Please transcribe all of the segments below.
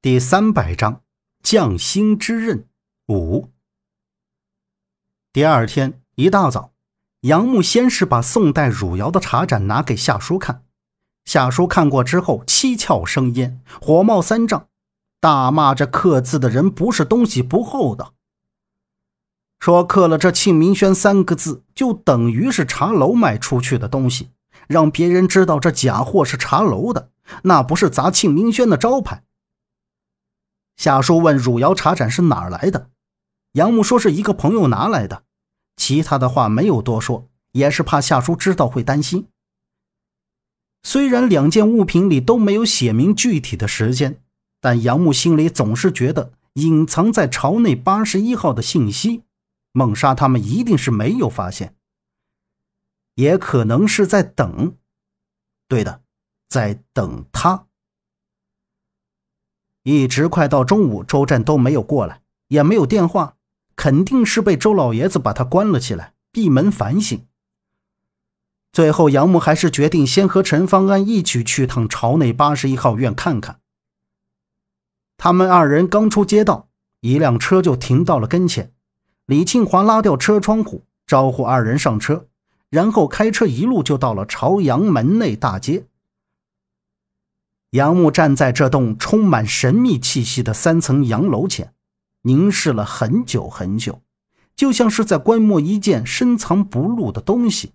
第三百章匠心之刃五。第二天一大早，杨木先是把宋代汝窑的茶盏拿给夏叔看，夏叔看过之后，七窍生烟，火冒三丈，大骂这刻字的人不是东西不厚道，说刻了这“庆明轩”三个字，就等于是茶楼卖出去的东西，让别人知道这假货是茶楼的，那不是砸庆明轩的招牌。夏叔问：“汝窑茶盏是哪儿来的？”杨木说：“是一个朋友拿来的。”其他的话没有多说，也是怕夏叔知道会担心。虽然两件物品里都没有写明具体的时间，但杨木心里总是觉得隐藏在朝内八十一号的信息，孟莎他们一定是没有发现，也可能是在等。对的，在等他。一直快到中午，周震都没有过来，也没有电话，肯定是被周老爷子把他关了起来，闭门反省。最后，杨木还是决定先和陈方安一起去趟朝内八十一号院看看。他们二人刚出街道，一辆车就停到了跟前。李庆华拉掉车窗户，招呼二人上车，然后开车一路就到了朝阳门内大街。杨木站在这栋充满神秘气息的三层洋楼前，凝视了很久很久，就像是在观摩一件深藏不露的东西。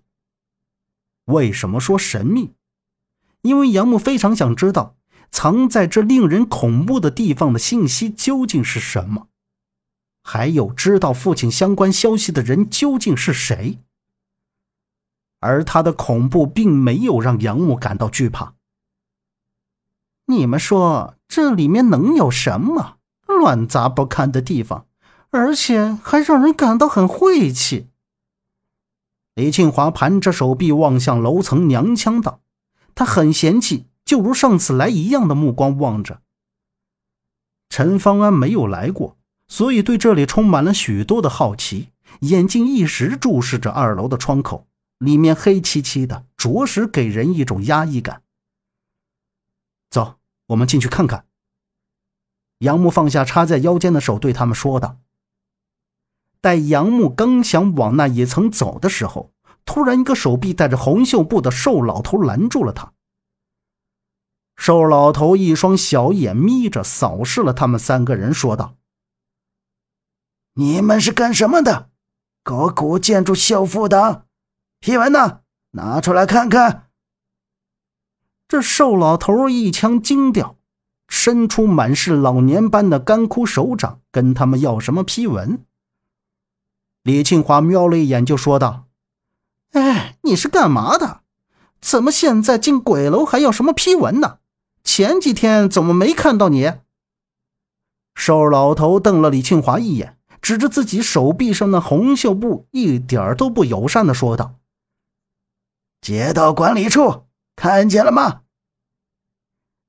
为什么说神秘？因为杨木非常想知道藏在这令人恐怖的地方的信息究竟是什么，还有知道父亲相关消息的人究竟是谁。而他的恐怖并没有让杨木感到惧怕。你们说这里面能有什么乱杂不堪的地方，而且还让人感到很晦气。李庆华盘着手臂望向楼层，娘腔道：“他很嫌弃，就如上次来一样的目光望着。”陈方安没有来过，所以对这里充满了许多的好奇，眼睛一直注视着二楼的窗口，里面黑漆漆的，着实给人一种压抑感。我们进去看看。杨木放下插在腰间的手，对他们说道。待杨木刚想往那一层走的时候，突然一个手臂带着红袖布的瘦老头拦住了他。瘦老头一双小眼眯着，扫视了他们三个人，说道：“你们是干什么的？搞古建筑修复的？批文呢？拿出来看看。”这瘦老头一腔惊掉，伸出满是老年斑的干枯手掌，跟他们要什么批文。李庆华瞄了一眼，就说道：“哎，你是干嘛的？怎么现在进鬼楼还要什么批文呢？前几天怎么没看到你？”瘦老头瞪了李庆华一眼，指着自己手臂上的红袖布，一点都不友善的说道：“街道管理处。”看见了吗？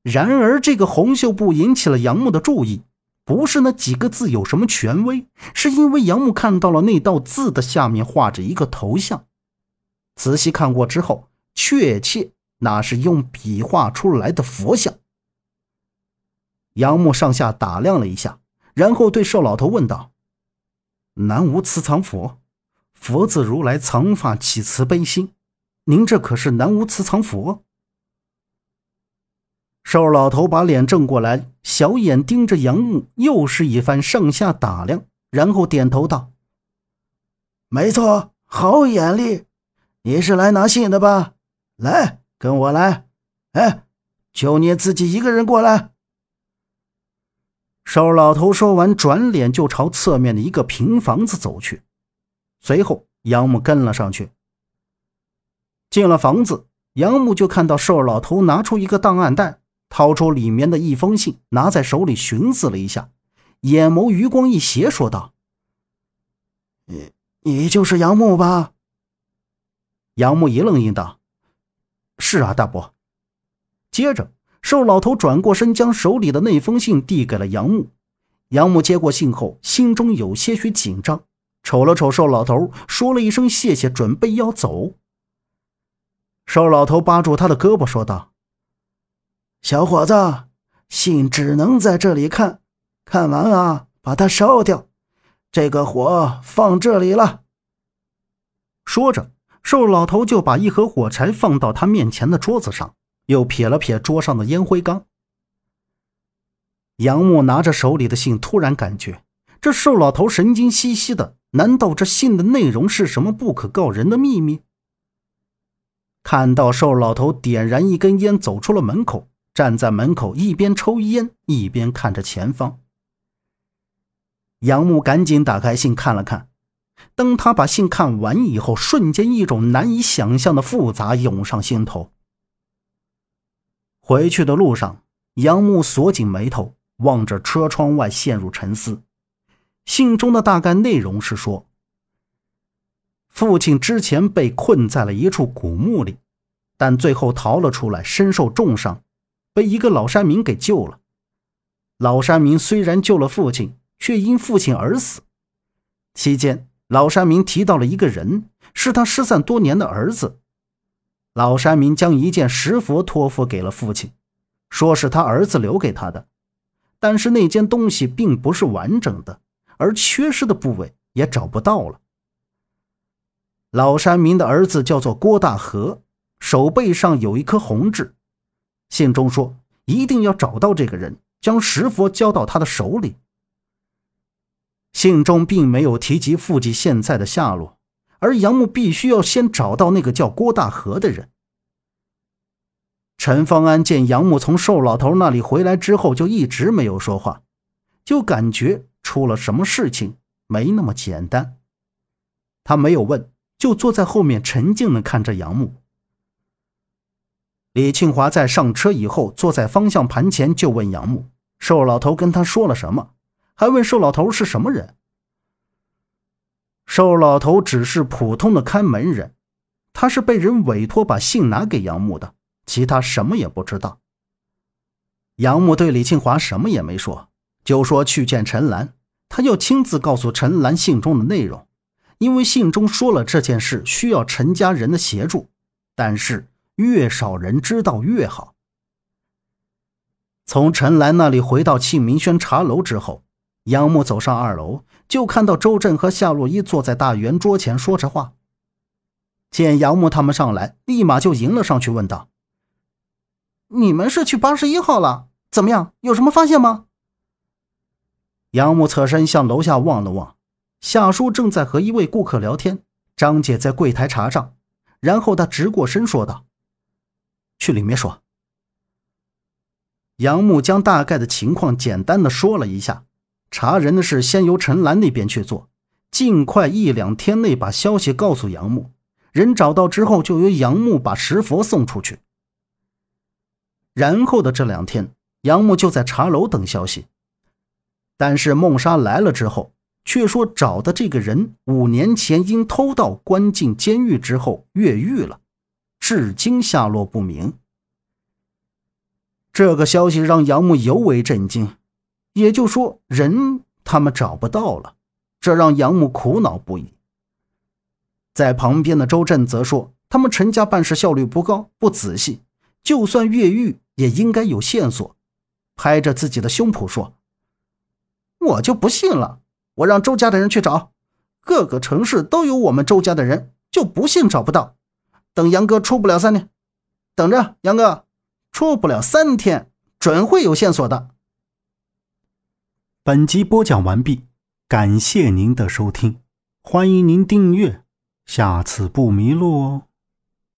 然而，这个红袖布引起了杨木的注意，不是那几个字有什么权威，是因为杨木看到了那道字的下面画着一个头像。仔细看过之后，确切那是用笔画出来的佛像。杨木上下打量了一下，然后对瘦老头问道：“南无慈藏佛，佛字如来藏法起慈悲心。”您这可是南无慈藏佛？瘦老头把脸正过来，小眼盯着杨木，又是一番上下打量，然后点头道：“没错，好眼力。你是来拿信的吧？来，跟我来。哎，就你自己一个人过来。”瘦老头说完，转脸就朝侧面的一个平房子走去，随后杨木跟了上去。进了房子，杨木就看到瘦老头拿出一个档案袋，掏出里面的一封信，拿在手里寻思了一下，眼眸余光一斜，说道：“你你就是杨木吧？”杨木一愣，应道：“是啊，大伯。”接着，瘦老头转过身，将手里的那封信递给了杨木。杨木接过信后，心中有些许紧张，瞅了瞅瘦老头，说了一声谢谢，准备要走。瘦老头扒住他的胳膊，说道：“小伙子，信只能在这里看，看完啊，把它烧掉。这个火放这里了。说着，瘦老头就把一盒火柴放到他面前的桌子上，又撇了撇桌上的烟灰缸。杨木拿着手里的信，突然感觉这瘦老头神经兮兮的。难道这信的内容是什么不可告人的秘密？看到瘦老头点燃一根烟，走出了门口，站在门口一边抽烟一边看着前方。杨木赶紧打开信看了看，当他把信看完以后，瞬间一种难以想象的复杂涌上心头。回去的路上，杨木锁紧眉头，望着车窗外，陷入沉思。信中的大概内容是说，父亲之前被困在了一处古墓里，但最后逃了出来，身受重伤，被一个老山民给救了。老山民虽然救了父亲，却因父亲而死。期间，老山民提到了一个人，是他失散多年的儿子。老山民将一件石佛托付给了父亲，说是他儿子留给他的，但是那件东西并不是完整的。而缺失的部位也找不到了。老山民的儿子叫做郭大河，手背上有一颗红痣。信中说，一定要找到这个人，将石佛交到他的手里。信中并没有提及父亲现在的下落，而杨木必须要先找到那个叫郭大河的人。陈方安见杨木从瘦老头那里回来之后，就一直没有说话，就感觉。出了什么事情？没那么简单。他没有问，就坐在后面沉静的看着杨木。李庆华在上车以后，坐在方向盘前就问杨木：“瘦老头跟他说了什么？还问瘦老头是什么人？”瘦老头只是普通的看门人，他是被人委托把信拿给杨木的，其他什么也不知道。杨木对李庆华什么也没说。就说去见陈兰，他要亲自告诉陈兰信中的内容，因为信中说了这件事需要陈家人的协助，但是越少人知道越好。从陈兰那里回到庆明轩茶楼之后，杨木走上二楼，就看到周震和夏洛伊坐在大圆桌前说着话。见杨木他们上来，立马就迎了上去，问道：“你们是去八十一号了？怎么样？有什么发现吗？”杨木侧身向楼下望了望，夏叔正在和一位顾客聊天，张姐在柜台查账，然后他直过身说道：“去里面说。”杨木将大概的情况简单的说了一下，查人的事先由陈兰那边去做，尽快一两天内把消息告诉杨木，人找到之后就由杨木把石佛送出去。然后的这两天，杨木就在茶楼等消息。但是孟莎来了之后，却说找的这个人五年前因偷盗关进监狱之后越狱了，至今下落不明。这个消息让杨木尤为震惊，也就说人他们找不到了，这让杨木苦恼不已。在旁边的周震则说，他们陈家办事效率不高，不仔细，就算越狱也应该有线索，拍着自己的胸脯说。我就不信了，我让周家的人去找，各个城市都有我们周家的人，就不信找不到。等杨哥出不了三天，等着杨哥出不了三天，准会有线索的。本集播讲完毕，感谢您的收听，欢迎您订阅，下次不迷路哦。